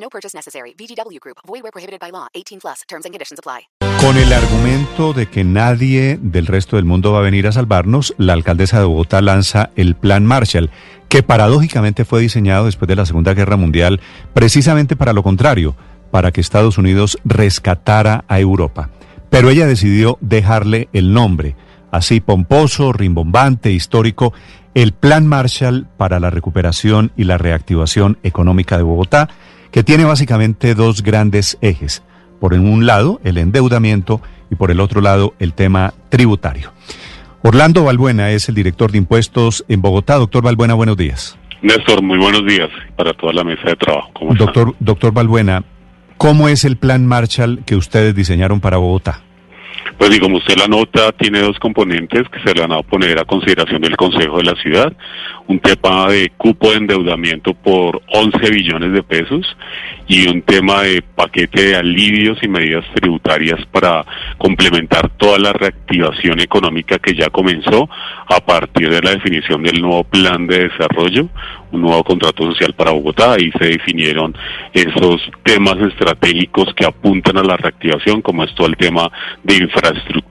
No purchase necessary. VGW Group. Void where prohibited by law. 18 plus. Terms and conditions apply. Con el argumento de que nadie del resto del mundo va a venir a salvarnos, la alcaldesa de Bogotá lanza el Plan Marshall, que paradójicamente fue diseñado después de la Segunda Guerra Mundial precisamente para lo contrario, para que Estados Unidos rescatara a Europa. Pero ella decidió dejarle el nombre, así pomposo, rimbombante, histórico, el Plan Marshall para la recuperación y la reactivación económica de Bogotá, que tiene básicamente dos grandes ejes. Por un lado, el endeudamiento y por el otro lado, el tema tributario. Orlando Balbuena es el director de impuestos en Bogotá. Doctor Balbuena, buenos días. Néstor, muy buenos días para toda la mesa de trabajo. ¿Cómo están? Doctor, doctor Balbuena, ¿cómo es el plan Marshall que ustedes diseñaron para Bogotá? Pues y como usted la nota, tiene dos componentes que se le van a poner a consideración del Consejo de la Ciudad. Un tema de cupo de endeudamiento por 11 billones de pesos y un tema de paquete de alivios y medidas tributarias para complementar toda la reactivación económica que ya comenzó a partir de la definición del nuevo plan de desarrollo, un nuevo contrato social para Bogotá. Ahí se definieron esos temas estratégicos que apuntan a la reactivación, como es todo el tema de infraestructura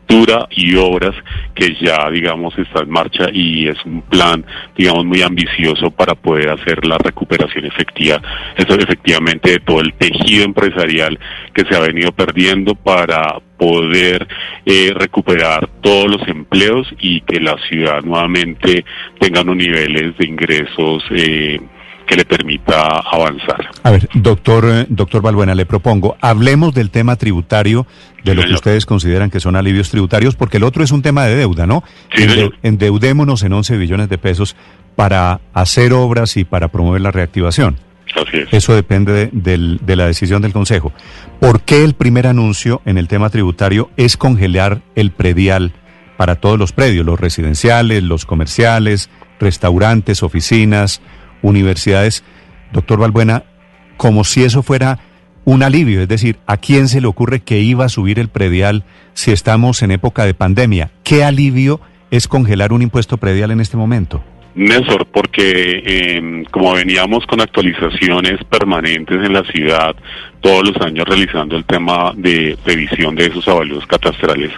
y obras que ya, digamos, está en marcha y es un plan, digamos, muy ambicioso para poder hacer la recuperación efectiva, eso efectivamente de todo el tejido empresarial que se ha venido perdiendo para poder eh, recuperar todos los empleos y que la ciudad nuevamente tenga unos niveles de ingresos eh, que le permita avanzar. A ver, doctor, eh, doctor Balbuena, le propongo, hablemos del tema tributario, de lo que ustedes consideran que son alivios tributarios, porque el otro es un tema de deuda, ¿no? Sí, señor. endeudémonos en 11 billones de pesos para hacer obras y para promover la reactivación. Así es. Eso depende de, de la decisión del Consejo. ¿Por qué el primer anuncio en el tema tributario es congelar el predial para todos los predios, los residenciales, los comerciales, restaurantes, oficinas, universidades? Doctor Balbuena, como si eso fuera un alivio, es decir, ¿a quién se le ocurre que iba a subir el predial si estamos en época de pandemia? ¿Qué alivio es congelar un impuesto predial en este momento? Néstor, porque eh, como veníamos con actualizaciones permanentes en la ciudad, todos los años realizando el tema de revisión de esos avalúos catastrales,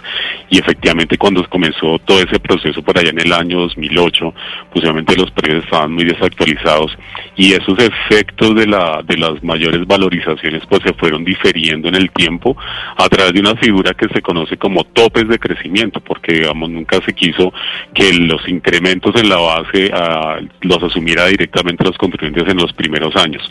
y efectivamente cuando comenzó todo ese proceso por allá en el año 2008, pues obviamente los precios estaban muy desactualizados, y esos efectos de, la, de las mayores valorizaciones pues se fueron diferiendo en el tiempo a través de una figura que se conoce como topes de crecimiento, porque digamos nunca se quiso que los incrementos en la base ah, los asumiera directamente los contribuyentes en los primeros años.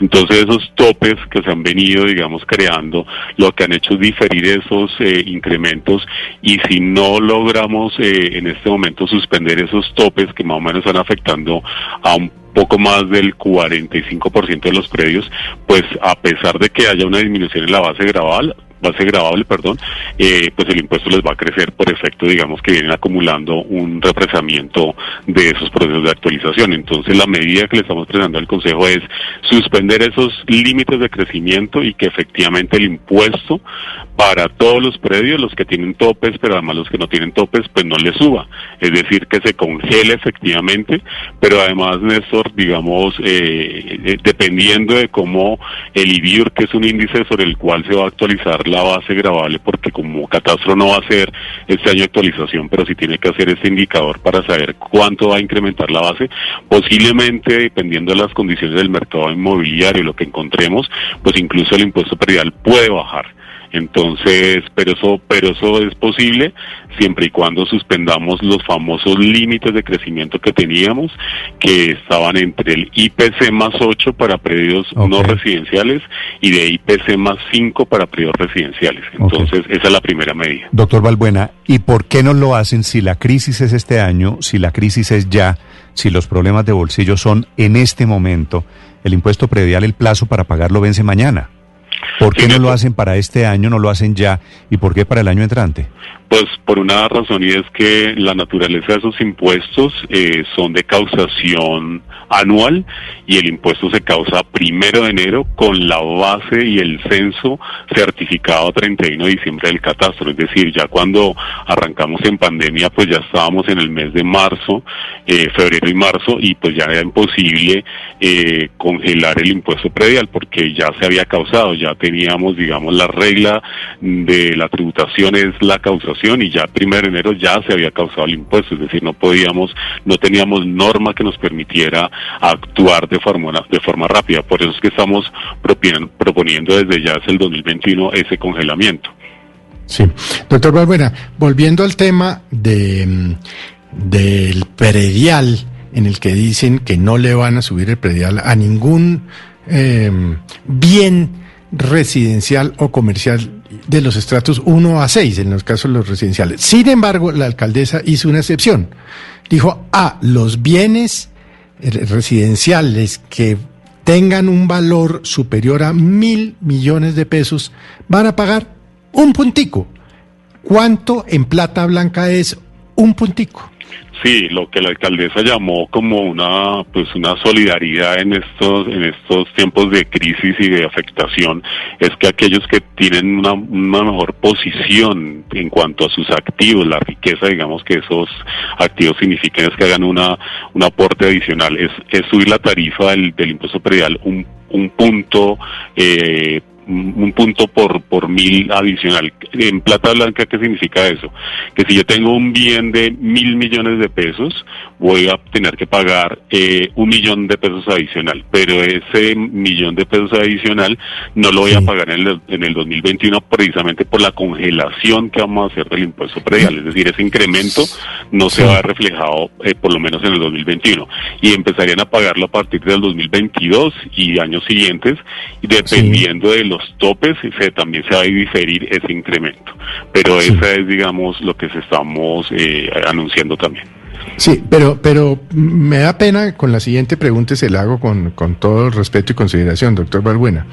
Entonces esos topes que se han venido, digamos, creando, lo que han hecho es diferir esos eh, incrementos y si no logramos eh, en este momento suspender esos topes que más o menos están afectando a un poco más del 45% de los predios, pues a pesar de que haya una disminución en la base graval, base gravable, perdón, eh, pues el impuesto les va a crecer por efecto, digamos, que vienen acumulando un represamiento de esos procesos de actualización. Entonces, la medida que le estamos presentando al Consejo es suspender esos límites de crecimiento y que efectivamente el impuesto para todos los predios, los que tienen topes, pero además los que no tienen topes, pues no les suba. Es decir, que se congele efectivamente, pero además, Néstor, digamos, eh, eh, dependiendo de cómo el IBIUR, que es un índice sobre el cual se va a actualizar la base gravable, porque como catastro no va a hacer este año actualización, pero sí tiene que hacer este indicador para saber cuánto va a incrementar la base, posiblemente, dependiendo de las condiciones del mercado inmobiliario y lo que encontremos, pues incluso el impuesto predial puede bajar. Entonces, pero eso, pero eso es posible siempre y cuando suspendamos los famosos límites de crecimiento que teníamos, que estaban entre el IPC más 8 para predios no residenciales y de IPC más 5 para predios residenciales. Entonces, esa es la primera medida. Doctor Balbuena, ¿y por qué no lo hacen si la crisis es este año, si la crisis es ya, si los problemas de bolsillo son en este momento? el impuesto predial, el plazo para pagarlo vence mañana. ¿Por qué no lo hacen para este año, no lo hacen ya? ¿Y por qué para el año entrante? Pues por una razón y es que la naturaleza de esos impuestos eh, son de causación anual y el impuesto se causa primero de enero con la base y el censo certificado a 31 de diciembre del catastro. Es decir, ya cuando arrancamos en pandemia, pues ya estábamos en el mes de marzo, eh, febrero y marzo, y pues ya era imposible eh, congelar el impuesto predial porque ya se había causado, ya teníamos, digamos, la regla de la tributación es la causación y ya primero de enero ya se había causado el impuesto, es decir, no podíamos, no teníamos norma que nos permitiera actuar de forma, de forma rápida. Por eso es que estamos proponiendo desde ya es el 2021 ese congelamiento. Sí. Doctor Balbuena, volviendo al tema de, del predial, en el que dicen que no le van a subir el predial a ningún eh, bien residencial o comercial de los estratos 1 a 6, en los casos de los residenciales. Sin embargo, la alcaldesa hizo una excepción. Dijo, a los bienes eh, residenciales que tengan un valor superior a mil millones de pesos van a pagar un puntico. ¿Cuánto en plata blanca es un puntico? Sí, lo que la alcaldesa llamó como una pues una solidaridad en estos en estos tiempos de crisis y de afectación es que aquellos que tienen una, una mejor posición en cuanto a sus activos, la riqueza, digamos que esos activos significan es que hagan una un aporte adicional, es, es subir la tarifa del, del impuesto predial un, un punto eh, un un punto por, por mil adicional. En plata blanca, ¿qué significa eso? Que si yo tengo un bien de mil millones de pesos, voy a tener que pagar eh, un millón de pesos adicional, pero ese millón de pesos adicional no lo voy a pagar en el, en el 2021 precisamente por la congelación que vamos a hacer del impuesto predial. Es decir, ese incremento no se va a ver reflejado eh, por lo menos en el 2021 y empezarían a pagarlo a partir del 2022 y años siguientes y dependiendo de los topes se también se va a diferir ese incremento. Pero esa es digamos lo que se estamos eh, anunciando también Sí, pero, pero me da pena con la siguiente pregunta se la hago con, con todo el respeto y consideración, doctor Balbuena.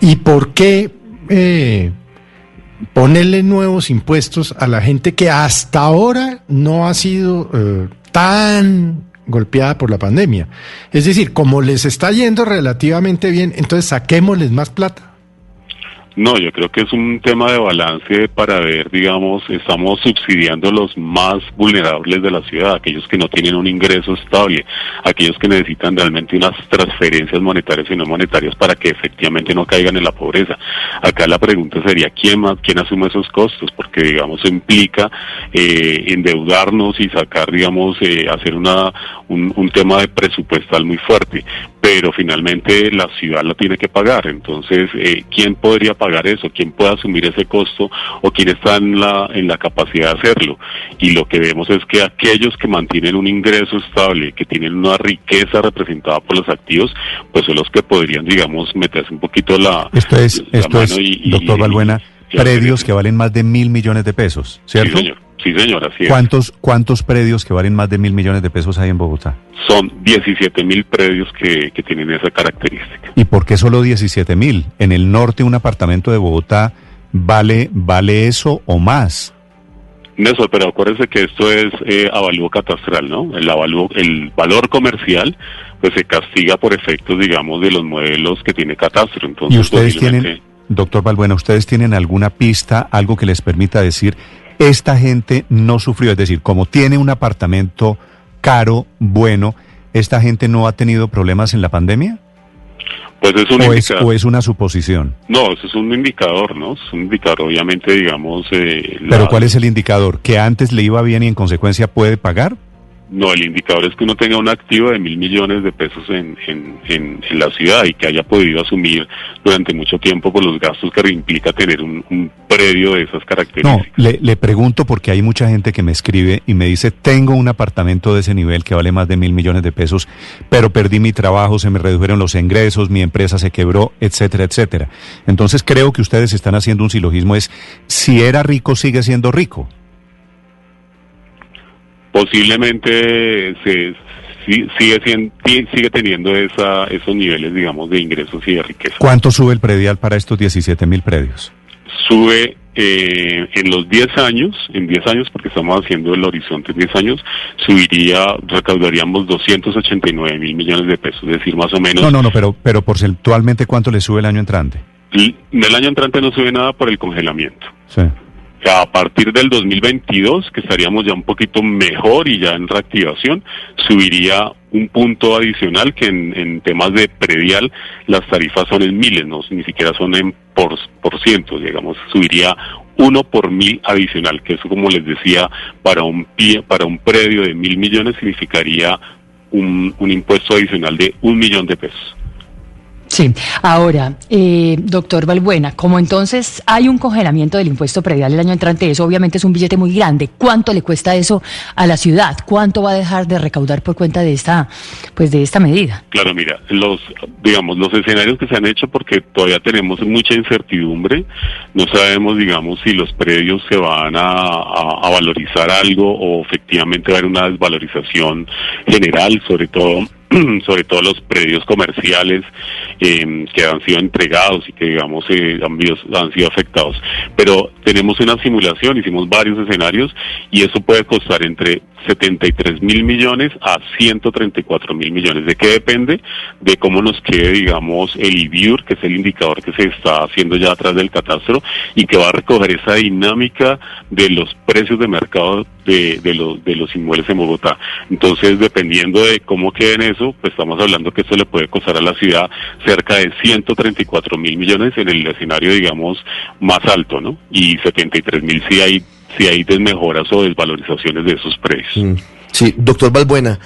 ¿Y por qué eh, ponerle nuevos impuestos a la gente que hasta ahora no ha sido eh, tan golpeada por la pandemia? Es decir, como les está yendo relativamente bien, entonces saquémosles más plata. No, yo creo que es un tema de balance para ver, digamos, estamos subsidiando los más vulnerables de la ciudad, aquellos que no tienen un ingreso estable, aquellos que necesitan realmente unas transferencias monetarias y no monetarias para que efectivamente no caigan en la pobreza. Acá la pregunta sería, ¿quién más, quién asume esos costos? Porque, digamos, implica eh, endeudarnos y sacar, digamos, eh, hacer una, un, tema de presupuestal muy fuerte pero finalmente la ciudad la tiene que pagar. Entonces, eh, ¿quién podría pagar eso? ¿Quién puede asumir ese costo? ¿O quién está en la, en la capacidad de hacerlo? Y lo que vemos es que aquellos que mantienen un ingreso estable, que tienen una riqueza representada por los activos, pues son los que podrían, digamos, meterse un poquito la, Esto es, la esto es mano y- y- doctor Balbuena, y hacer predios que valen más de mil millones de pesos, ¿cierto? Sí, señor. Sí, señor, así es. ¿Cuántos, ¿Cuántos predios que valen más de mil millones de pesos hay en Bogotá? Son 17 mil predios que, que tienen esa característica. ¿Y por qué solo 17 mil? En el norte un apartamento de Bogotá vale, vale eso o más. Néstor, pero acuérdense que esto es eh, avalúo catastral, ¿no? El avalúo, el valor comercial, pues se castiga por efectos, digamos, de los modelos que tiene catastro. Entonces, ¿Y ustedes posiblemente- tienen, doctor Balbuena, ustedes tienen alguna pista, algo que les permita decir, esta gente no sufrió? Es decir, como tiene un apartamento caro, bueno, ¿esta gente no ha tenido problemas en la pandemia? Pues es un ¿O es, o es una suposición? No, eso es un indicador, ¿no? Es un indicador, obviamente, digamos. Eh, ¿Pero la- cuál es el indicador? ¿Que antes le iba bien y en consecuencia puede pagar? No, el indicador es que uno tenga un activo de mil millones de pesos en, en, en, en la ciudad y que haya podido asumir durante mucho tiempo por los gastos que implica tener un, un predio de esas No, características. le, le pregunto porque hay mucha gente que me escribe y me dice, tengo un apartamento de ese nivel que vale más de mil millones de pesos, pero perdí mi trabajo, se me redujeron los ingresos, mi empresa se quebró, etcétera, etcétera. Entonces creo que ustedes están haciendo un silogismo, es, si era rico, sigue siendo rico. Posiblemente se, sigue, siendo, sigue teniendo esa, esos niveles, digamos, de ingresos y de riqueza. ¿Cuánto sube el predial para estos 17 mil predios? Sube eh, en los 10 años, en 10 años, porque estamos haciendo el horizonte en 10 años, subiría, recaudaríamos 289 mil millones de pesos, es decir, más o menos. No, no, no, pero, pero porcentualmente, ¿cuánto le sube el año entrante? El año entrante no sube nada por el congelamiento. Sí. A partir del 2022, que estaríamos ya un poquito mejor y ya en reactivación, subiría un punto adicional que en, temas de predial las tarifas son en miles, no ni siquiera son en por, por cientos, digamos, subiría uno por mil adicional, que eso como les decía, para un pie, para un predio de mil millones significaría un, un impuesto adicional de un millón de pesos. Sí, ahora, eh, doctor Valbuena, como entonces hay un congelamiento del impuesto predial el año entrante, eso obviamente es un billete muy grande. ¿Cuánto le cuesta eso a la ciudad? ¿Cuánto va a dejar de recaudar por cuenta de esta, pues de esta medida? Claro, mira, los, digamos, los escenarios que se han hecho, porque todavía tenemos mucha incertidumbre, no sabemos, digamos, si los predios se van a, a valorizar algo o efectivamente va a haber una desvalorización general, sobre todo sobre todo los predios comerciales eh, que han sido entregados y que digamos eh, han, han, sido afectados. Pero tenemos una simulación, hicimos varios escenarios y eso puede costar entre 73 mil millones a 134 mil millones. ¿De qué depende? De cómo nos quede, digamos, el IBIUR, que es el indicador que se está haciendo ya atrás del catastro y que va a recoger esa dinámica de los precios de mercado de, de, los, de los inmuebles en Bogotá. Entonces, dependiendo de cómo quede en eso, pues estamos hablando que esto le puede costar a la ciudad cerca de 134 mil millones en el escenario, digamos, más alto, ¿no? Y 73 mil si hay si hay desmejoras o desvalorizaciones de esos precios. Mm. Sí, doctor Balbuena.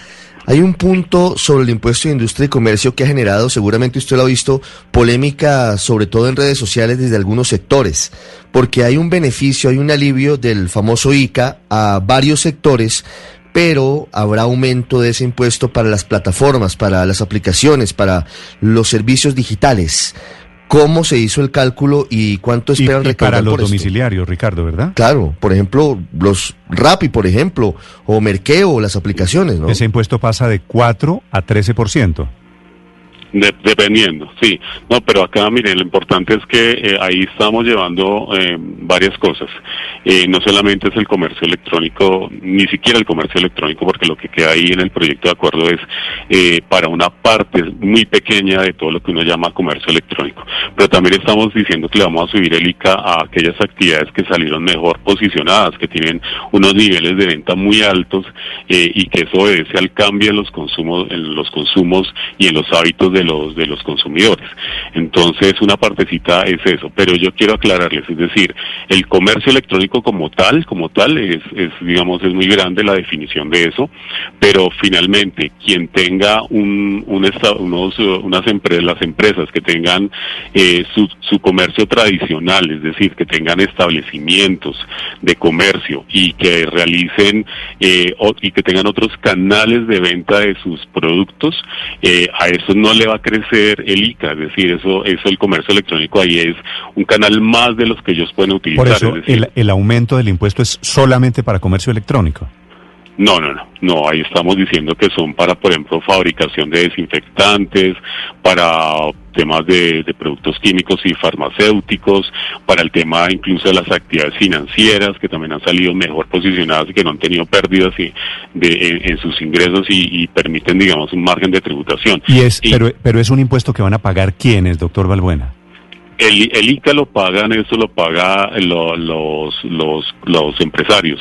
Hay un punto sobre el impuesto de industria y comercio que ha generado, seguramente usted lo ha visto, polémica, sobre todo en redes sociales desde algunos sectores, porque hay un beneficio, hay un alivio del famoso ICA a varios sectores, pero habrá aumento de ese impuesto para las plataformas, para las aplicaciones, para los servicios digitales cómo se hizo el cálculo y cuánto esperan y, y para los domiciliarios, Ricardo, ¿verdad? Claro, por ejemplo, los Rappi, por ejemplo, o Merkeo, las aplicaciones, ¿no? Ese impuesto pasa de 4 a 13% dependiendo, sí. No, pero acá, miren, lo importante es que eh, ahí estamos llevando eh, varias cosas. Eh, no solamente es el comercio electrónico, ni siquiera el comercio electrónico, porque lo que queda ahí en el proyecto de acuerdo es para una parte muy pequeña de todo lo que uno llama comercio electrónico. Pero también estamos diciendo que le vamos a subir el ICA a aquellas actividades que salieron mejor posicionadas, que tienen unos niveles de venta muy altos y que eso obedece al cambio en los consumos, en los consumos y en los hábitos de de los de los consumidores. Entonces, una partecita es eso, pero yo quiero aclararles, es decir, el comercio electrónico como tal, como tal es, digamos es muy grande la definición de eso, pero finalmente quien tenga un, un unos unas empresas, las empresas que tengan eh, su, su comercio tradicional, es decir, que tengan establecimientos de comercio y que realicen eh, y que tengan otros canales de venta de sus productos, eh, a eso no le va a crecer el ICA, es decir, eso, eso el comercio electrónico ahí es un canal más de los que ellos pueden utilizar. Por eso, el, el aumento del impuesto es solamente para comercio electrónico. No, no, no, no, ahí estamos diciendo que son para, por ejemplo, fabricación de desinfectantes, para temas de, productos químicos y farmacéuticos, para el tema incluso de las actividades financieras, que también han salido mejor posicionadas y que no han tenido pérdidas y de, en, sus ingresos y, permiten, digamos, un margen de tributación. Y es, pero, pero es un impuesto que van a pagar quiénes, doctor Balbuena. El, el ICA lo pagan, eso lo paga los, los, los empresarios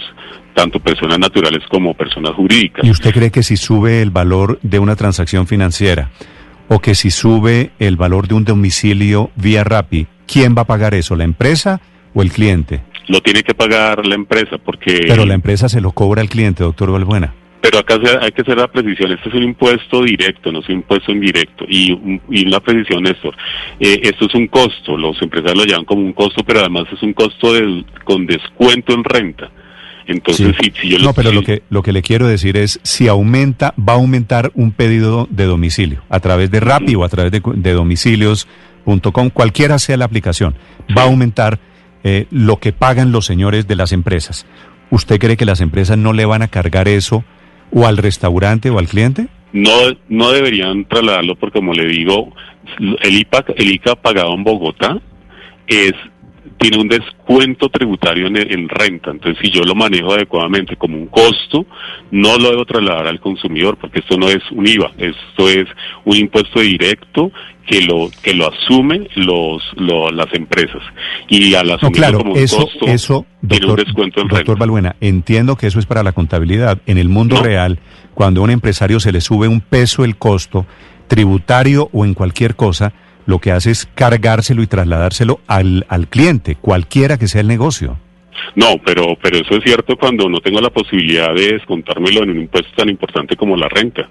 tanto personas naturales como personas jurídicas. ¿Y usted cree que si sube el valor de una transacción financiera o que si sube el valor de un domicilio vía RAPI, ¿quién va a pagar eso, la empresa o el cliente? Lo tiene que pagar la empresa porque... Pero la empresa se lo cobra al cliente, doctor Valbuena. Pero acá hay que hacer la precisión, este es un impuesto directo, no es un impuesto indirecto. Y, y la precisión, Néstor, eh, esto es un costo, los empresarios lo llaman como un costo, pero además es un costo de, con descuento en renta. Entonces, si, yo No, pero lo que, lo que le quiero decir es, si aumenta, va a aumentar un pedido de domicilio, a través de Rappi o a través de, de domicilios.com, cualquiera sea la aplicación, va a aumentar eh, lo que pagan los señores de las empresas. ¿Usted cree que las empresas no le van a cargar eso o al restaurante o al cliente? no, no deberían trasladarlo porque, como le digo, el IPA, el ICA pagado en Bogotá es tiene un descuento tributario en, en, renta. Entonces, si yo lo manejo adecuadamente como un costo, no lo debo trasladar al consumidor, porque esto no es un IVA, esto es un impuesto directo que lo que lo asumen los, las empresas y al asumir claro, como un eso, costo eso, doctor, tiene un descuento en doctor renta. Balbuena, entiendo que eso es para la contabilidad. En el mundo No. real, cuando a un empresario se le sube un peso el costo tributario o en cualquier cosa, lo que hace es cargárselo y trasladárselo al, al cliente, cualquiera que sea el negocio. No, pero, pero eso es cierto cuando no tengo la posibilidad de descontármelo en un impuesto tan importante como la renta.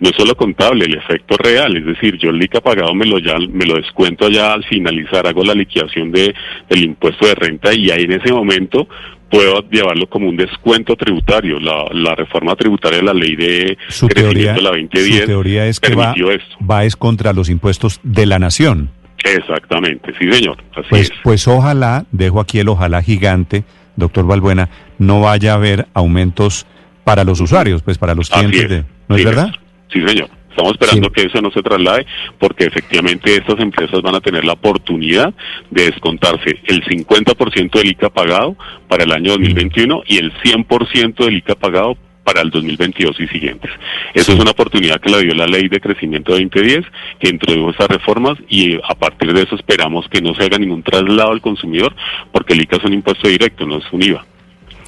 No es solo contable, el efecto real, es decir, yo el ICA pagado me lo, ya, me lo descuento ya al finalizar, hago la liquidación de, del impuesto de renta y ahí en ese momento puedo llevarlo como un descuento tributario. La, la reforma tributaria de la ley de Su crecimiento teoría, de la 2010 su teoría es que va, esto. va es contra los impuestos de la nación. Exactamente, sí señor, así Pues, es. pues ojalá, dejo aquí el ojalá gigante, doctor Balbuena, no vaya a haber aumentos para los usuarios, pues para los clientes es. de... ¿No es Sí, verdad? Sí, señor. Estamos esperando Sí. que eso no se traslade porque efectivamente estas empresas van a tener la oportunidad de descontarse el 50% del ICA pagado para el año 2021 y el 100% del ICA pagado para el 2022 y siguientes. Eso es una oportunidad que la dio la ley de crecimiento 2010, que introdujo esas reformas y a partir de eso esperamos que no se haga ningún traslado al consumidor porque el ICA es un impuesto directo, no es un IVA.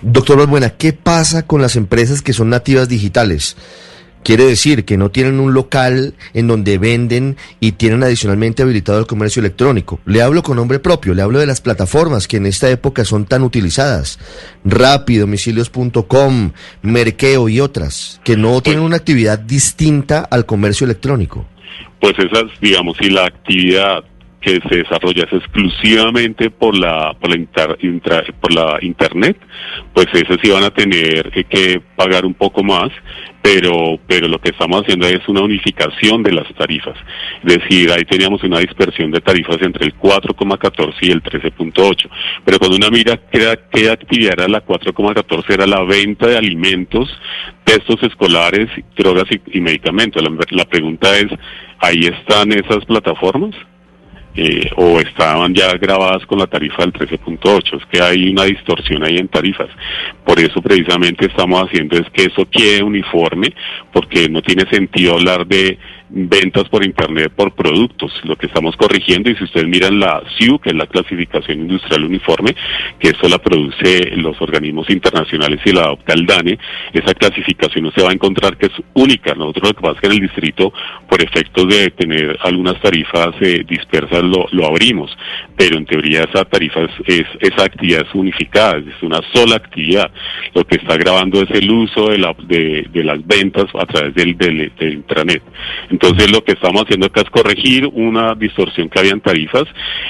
Doctor Balbuena, ¿qué pasa con las empresas que son nativas digitales? Quiere decir que no tienen un local en donde venden y tienen adicionalmente habilitado el comercio electrónico. Le hablo con nombre propio, le hablo de las plataformas que en esta época son tan utilizadas. Rappi, domicilios.com, Merkeo y otras, que no tienen una actividad distinta al comercio electrónico. pues esas, digamos, si la actividad que se desarrolla es exclusivamente por la por la, intra- por la internet, pues esas sí van a tener que pagar un poco más, pero pero lo que estamos haciendo es una unificación de las tarifas. Es decir, ahí teníamos una dispersión de tarifas entre el 4,14 y el 13,8. Pero cuando una mira qué, qué actividad era la 4,14 era la venta de alimentos, textos escolares, drogas y, medicamentos. La pregunta es, ¿ahí están esas plataformas? Eh, o estaban ya grabadas con la tarifa del 13.8. Es que hay una distorsión ahí en tarifas. Por eso precisamente estamos haciendo es que eso quede uniforme, porque no tiene sentido hablar de ventas por internet por productos. Lo que estamos corrigiendo, y si ustedes miran la CIU, que es la clasificación industrial uniforme, que eso la produce los organismos internacionales y la adopta el DANE, esa clasificación no se va a encontrar que es única. Nosotros lo que pasa es que en el distrito, por efectos de tener algunas tarifas eh, dispersas, lo, lo abrimos, pero en teoría esa tarifa es, es- esa actividad es unificada, es una sola actividad. Lo que está grabando es el uso de, la, de, las ventas a través del, del, del intranet. Lo que estamos haciendo acá es corregir una distorsión que había en tarifas.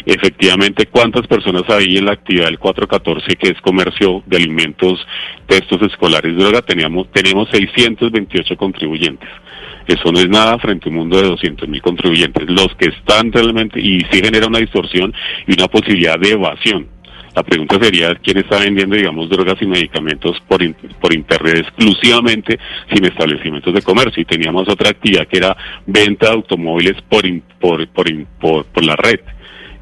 Efectivamente, cuántas personas hay en la actividad del 414 que es comercio de alimentos, textos escolares, droga, teníamos, tenemos 628 contribuyentes. Eso no es nada frente a un mundo de 200 mil contribuyentes. Los que están realmente, y sí genera una distorsión y una posibilidad de evasión. La pregunta sería quién está vendiendo, digamos, drogas y medicamentos por, por internet exclusivamente sin establecimientos de comercio. Y teníamos otra actividad que era venta de automóviles por, por, por, por la red.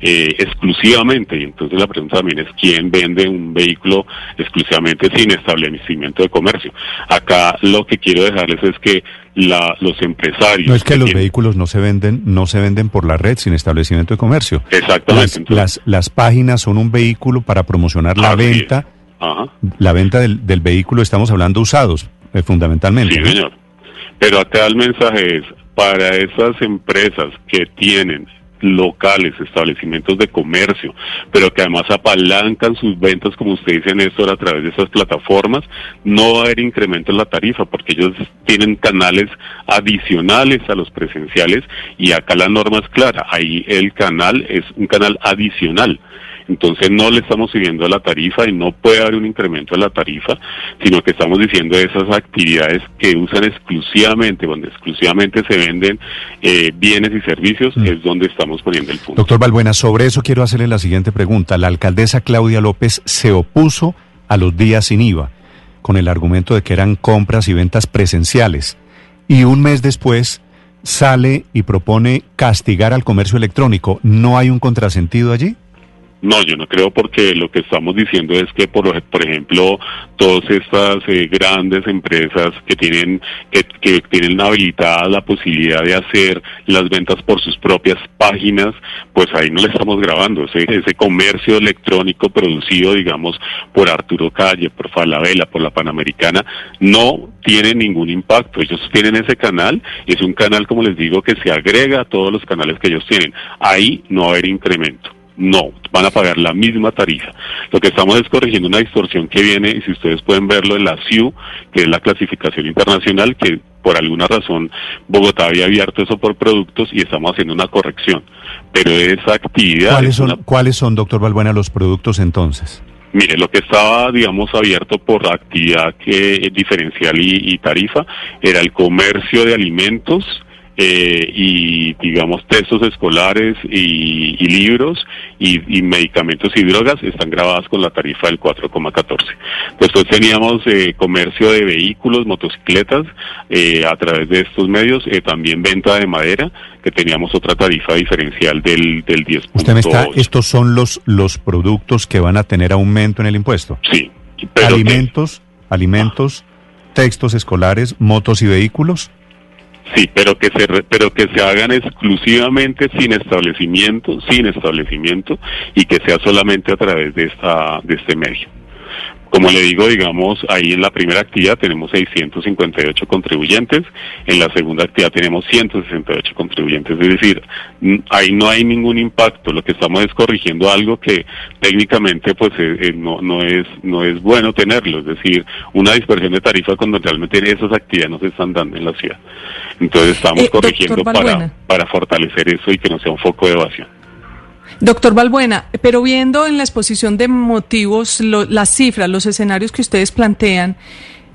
eh, exclusivamente. Y entonces la pregunta también es quién vende un vehículo exclusivamente sin establecimiento de comercio. Acá lo que quiero dejarles es que la, los empresarios... No es que los tienen- vehículos no se venden, no se venden por la red sin establecimiento de comercio. Exactamente. Las, entonces- las, las páginas son un vehículo para promocionar la venta, Ajá. la venta del, del vehículo, estamos hablando usados, eh, fundamentalmente. Sí, ¿no? señor. Pero acá el mensaje es, para esas empresas que tienen locales, establecimientos de comercio, pero que además apalancan sus ventas, como usted dice, Néstor, a través de esas plataformas, no va a haber incremento en la tarifa, porque ellos tienen canales adicionales a los presenciales y acá la norma es clara, ahí el canal es un canal adicional. Entonces no le estamos subiendo la tarifa y no puede haber un incremento de la tarifa, sino que estamos diciendo esas actividades que usan exclusivamente, donde exclusivamente se venden eh, bienes y servicios, Mm. es donde estamos poniendo el punto. Doctor Balbuena, sobre eso quiero hacerle la siguiente pregunta. La alcaldesa Claudia López se opuso a los días sin IVA con el argumento de que eran compras y ventas presenciales. y un mes después sale y propone castigar al comercio electrónico. ¿No hay un contrasentido allí? No, yo no creo porque lo que estamos diciendo es que, por, por ejemplo, todas estas eh, grandes empresas que tienen que, que, tienen habilitada la posibilidad de hacer las ventas por sus propias páginas, pues ahí no le estamos grabando. Ese, ese comercio electrónico producido, digamos, por Arturo Calle, por Falabella, por la Panamericana, no tiene ningún impacto. Ellos tienen ese canal y es un canal, como les digo, que se agrega a todos los canales que ellos tienen. Ahí no va a haber incremento. No, van a pagar la misma tarifa. Lo que estamos es corrigiendo una distorsión que viene, y si ustedes pueden verlo en la CIU, que es la clasificación internacional, que por alguna razón Bogotá había abierto eso por productos y estamos haciendo una corrección. Pero esa actividad... ¿Cuáles son, ¿cuáles son doctor Balbuena, los productos entonces? Mire, lo que estaba, digamos, abierto por actividad que, diferencial y, y tarifa era el comercio de alimentos, eh, y digamos textos escolares y, y libros y, y, medicamentos y drogas están grabadas con la tarifa del 4,14. Después teníamos eh, comercio de vehículos, motocicletas eh, a través de estos medios, eh, también venta de madera, que teníamos otra tarifa diferencial del, del 10. Usted me está, estos son los, los productos que van a tener aumento en el impuesto. Sí. Pero alimentos, alimentos, textos escolares, motos y vehículos. Sí, pero que se pero que se hagan exclusivamente sin establecimiento, sin establecimiento y que sea solamente a través de esta de este medio. Como le digo, digamos, ahí en la primera actividad tenemos 658 contribuyentes, en la segunda actividad tenemos 168 contribuyentes, es decir, ahí no hay ningún impacto, lo que estamos es corrigiendo algo que técnicamente pues eh, eh, no, no, es, no es bueno tenerlo, es decir, una dispersión de tarifa cuando realmente esas actividades no se están dando en la ciudad. Entonces estamos eh, corrigiendo para, para fortalecer eso y que no sea un foco de evasión. Doctor Balbuena, pero viendo en la exposición de motivos lo, las cifras, los escenarios que ustedes plantean,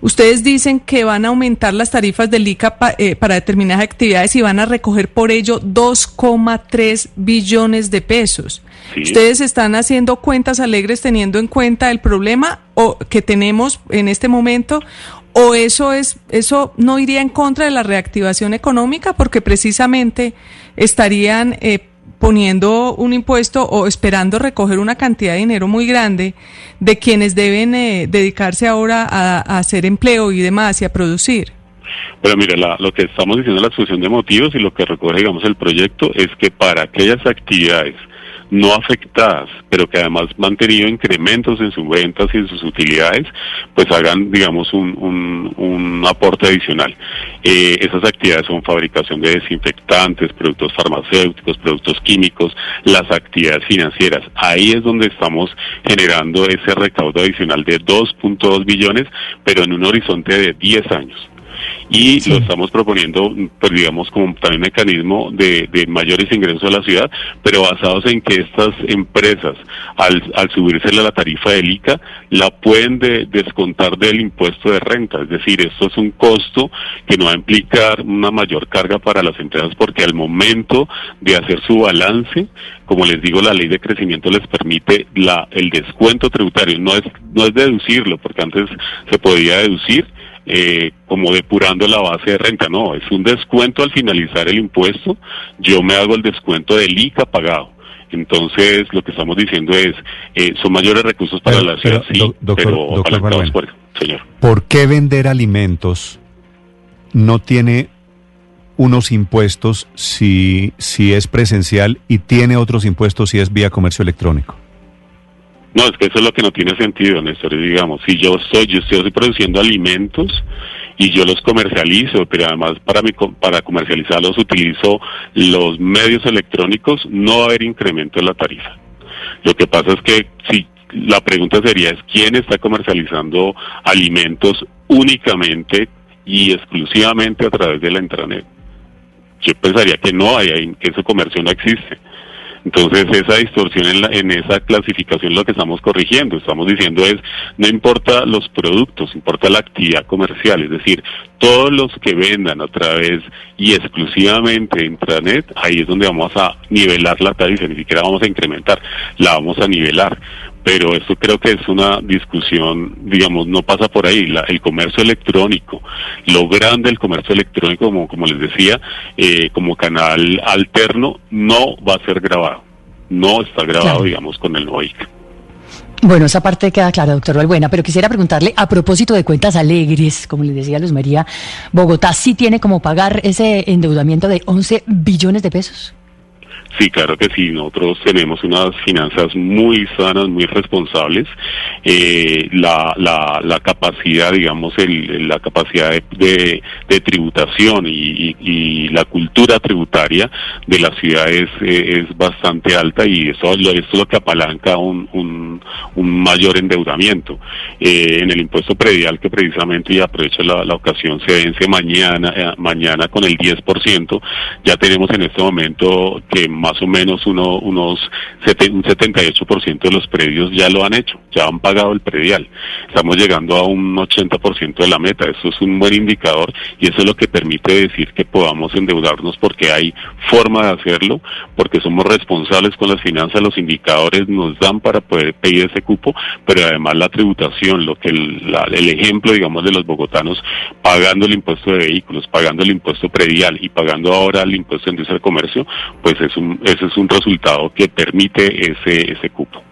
ustedes dicen que van a aumentar las tarifas del ICA pa, eh, para determinadas actividades y van a recoger por ello 2,3 billones de pesos. Sí. ¿Ustedes están haciendo cuentas alegres teniendo en cuenta el problema o que tenemos en este momento o eso es eso no iría en contra de la reactivación económica porque precisamente estarían eh, poniendo un impuesto o esperando recoger una cantidad de dinero muy grande de quienes deben eh, dedicarse ahora a, hacer empleo y demás y a producir. Pero mire, la, lo que estamos diciendo en la exposición de motivos y lo que recoge, digamos, el proyecto es que para aquellas actividades no afectadas, pero que además han tenido incrementos en sus ventas y en sus utilidades, pues hagan, digamos, un, un, un aporte adicional. Eh, esas actividades son fabricación de desinfectantes, productos farmacéuticos, productos químicos, las actividades financieras. Ahí es donde estamos generando ese recaudo adicional de 2.2 billones, pero en un horizonte de 10 años y sí. lo estamos proponiendo, pues digamos, como también mecanismo de, de, mayores ingresos a la ciudad, pero basados en que estas empresas, al, al subirse a la tarifa del ICA, la pueden de, descontar del impuesto de renta. Es decir, esto es un costo que no va a implicar una mayor carga para las empresas porque al momento de hacer su balance, como les digo, la ley de crecimiento les permite la, el descuento tributario. No es, no es deducirlo, porque antes se podía deducir, eh, como depurando la base de renta, no, es un descuento al finalizar el impuesto, yo me hago el descuento del ICA pagado. Entonces, lo que estamos diciendo es, eh, son mayores recursos para pero, la ciudad, pero, sí, doctor, pero doctor Barbuena, por, señor. ¿Por qué vender alimentos no tiene unos impuestos si, si es presencial y tiene otros impuestos si es vía comercio electrónico? No, es que eso es lo que no tiene sentido, Néstor. Digamos, si yo estoy, yo estoy produciendo alimentos y yo los comercializo, pero además para, mi, para comercializarlos utilizo los medios electrónicos, no va a haber incremento en la tarifa. Lo que pasa es que si la pregunta sería es quién está comercializando alimentos únicamente y exclusivamente a través de la intranet. Yo pensaría que no hay, que ese comercio no existe. Entonces esa distorsión en, la, en esa clasificación lo que estamos corrigiendo, estamos diciendo es, no importa los productos, importa la actividad comercial, es decir, todos los que vendan a través y exclusivamente intranet, ahí es donde vamos a nivelar la tarifa, ni siquiera vamos a incrementar, la vamos a nivelar, pero esto creo que es una discusión, digamos, no pasa por ahí. La, el comercio electrónico, lo grande del comercio electrónico, como, como les decía, eh, como canal alterno, no va a ser grabado. No está grabado, Claro. digamos, con el NOIC. Bueno, esa parte queda clara, doctor Valbuena, pero quisiera preguntarle a propósito de cuentas alegres, como les decía Luz María, ¿Bogotá sí tiene como pagar ese endeudamiento de 11 billones de pesos? Sí, claro que sí. Nosotros tenemos unas finanzas muy sanas, muy responsables. Eh, la, la, la capacidad, digamos, el, la capacidad de, de, tributación y, y, y, la cultura tributaria de la ciudad es, eh, es bastante alta y eso, lo, esto es lo que apalanca un, un, un mayor endeudamiento. Eh, en el impuesto predial, que precisamente, y aprovecho la, la ocasión, se vence mañana, eh, mañana con el 10%, ya tenemos en este momento que más o menos uno, unos un 78% de los predios ya lo han hecho, ya han pagado el predial. Estamos llegando a un 80% de la meta. Eso es un buen indicador y eso es lo que permite decir que podamos endeudarnos porque hay forma de hacerlo, porque somos responsables con las finanzas, los indicadores nos dan para poder pedir ese cupo, pero además la tributación, lo que el, el ejemplo, digamos, de los bogotanos pagando el impuesto de vehículos, pagando el impuesto predial y pagando ahora el impuesto de industria y comercio, pues es un, ese es un resultado que permite ese, ese cupo.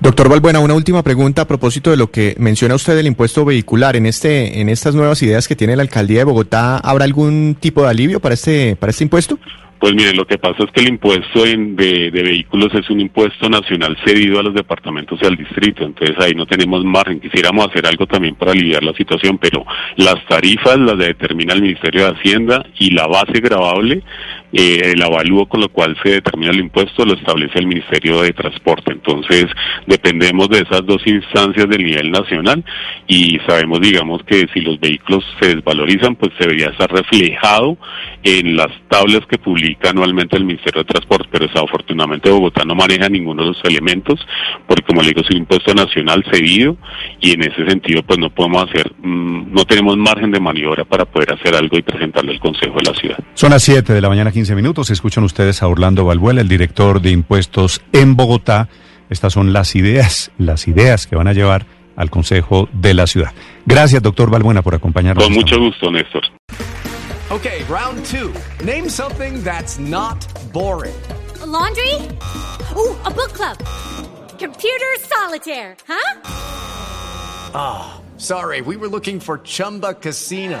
Doctor Valbuena, una última pregunta a propósito de lo que menciona usted del impuesto vehicular. En este, en estas nuevas ideas que tiene la alcaldía de Bogotá, ¿habrá algún tipo de alivio para este, para este impuesto? Pues mire, lo que pasa es que el impuesto en, de, de, vehículos es un impuesto nacional cedido a los departamentos y al distrito, entonces ahí no tenemos margen. Quisiéramos hacer algo también para aliviar la situación, pero las tarifas las determina el Ministerio de Hacienda y la base gravable, eh, el avalúo con lo cual se determina el impuesto lo establece el Ministerio de Transporte. Entonces dependemos de esas dos instancias del nivel nacional y sabemos, digamos, que si los vehículos se desvalorizan, pues debería estar reflejado en las tablas que publica anualmente el Ministerio de Transporte, pero desafortunadamente Bogotá no maneja ninguno de los elementos, porque como le digo, es un impuesto nacional cedido y en ese sentido pues no podemos hacer, mmm, no tenemos margen de maniobra para poder hacer algo y presentarle al Consejo de la Ciudad. Son las 7 de la mañana, 15 minutos. Escuchan ustedes a Orlando Balbuela, el director de impuestos en Bogotá. Estas son las ideas, las ideas que van a llevar al Consejo de la Ciudad. Gracias, doctor Balbuena, por acompañarnos. Con mucho gusto, Néstor. Okay, round two. Name something that's not boring. A laundry? Ooh, a book club. Computer solitaire, huh? Ah, oh, sorry, we were looking for Chumba Casino.